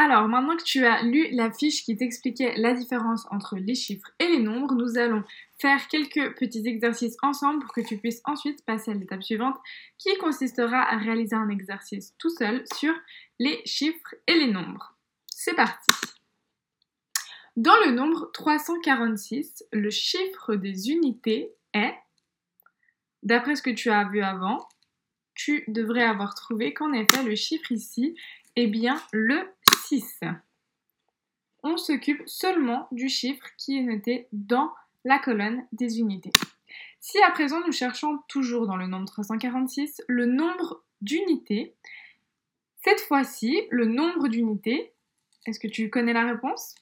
Alors, maintenant que tu as lu la fiche qui t'expliquait la différence entre les chiffres et les nombres, nous allons faire quelques petits exercices ensemble pour que tu puisses ensuite passer à l'étape suivante qui consistera à réaliser un exercice tout seul sur les chiffres et les nombres. C'est parti Dans le nombre 346, le chiffre des unités est, d'après ce que tu as vu avant, tu devrais avoir trouvé qu'en effet le chiffre ici est bien le 6. On s'occupe seulement du chiffre qui est noté dans la colonne des unités. Si à présent nous cherchons toujours dans le nombre 346 le nombre d'unités, cette fois-ci, le nombre d'unités, est-ce que tu connais la réponse?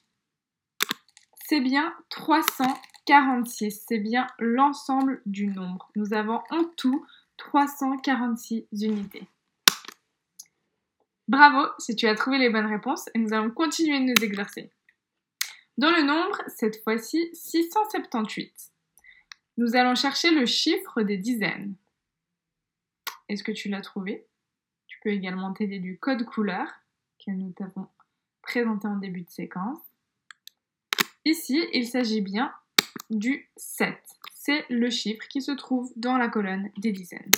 C'est bien 346, c'est bien l'ensemble du nombre. Nous avons en tout 346 unités. Bravo si tu as trouvé les bonnes réponses et nous allons continuer de nous exercer. Dans le nombre, cette fois-ci 678, nous allons chercher le chiffre des dizaines. Est-ce que tu l'as trouvé? Tu peux également t'aider du code couleur que nous t'avons présenté en début de séquence. Ici, il s'agit bien du 7. C'est le chiffre qui se trouve dans la colonne des dizaines.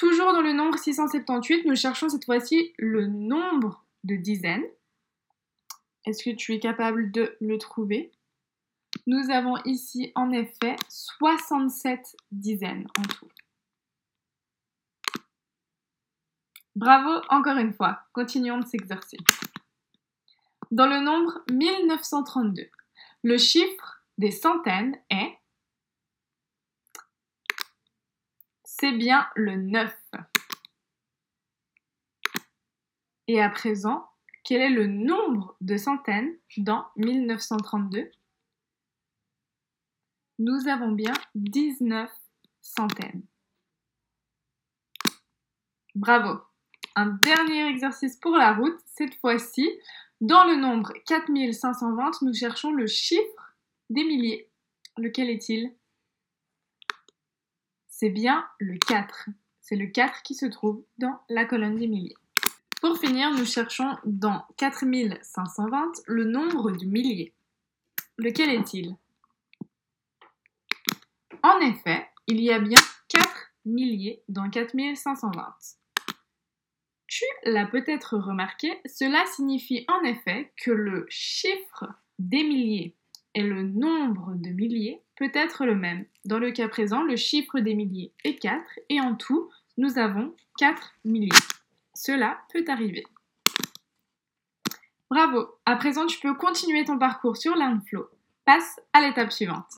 Toujours dans le nombre 678, nous cherchons cette fois-ci le nombre de dizaines. Est-ce que tu es capable de le trouver? Nous avons ici en effet 67 dizaines en tout. Bravo encore une fois. Continuons de s'exercer. Dans le nombre 1932, le chiffre des centaines est c'est bien le 9. Et à présent, quel est le nombre de centaines dans 1932 Nous avons bien 19 centaines. Bravo Un dernier exercice pour la route. Cette fois-ci, dans le nombre 4520, nous cherchons le chiffre des milliers. Lequel est-il? C'est bien le 4. C'est le 4 qui se trouve dans la colonne des milliers. Pour finir, nous cherchons dans 4520 le nombre de milliers. Lequel est-il? En effet, il y a bien 4 milliers dans 4520. Tu l'as peut-être remarqué, cela signifie en effet que le chiffre des milliers et le nombre de milliers peut être le même. Dans le cas présent, le chiffre des milliers est 4 et en tout, nous avons 4 milliers. Cela peut arriver. Bravo À présent, tu peux continuer ton parcours sur l'Inflow. Passe à l'étape suivante.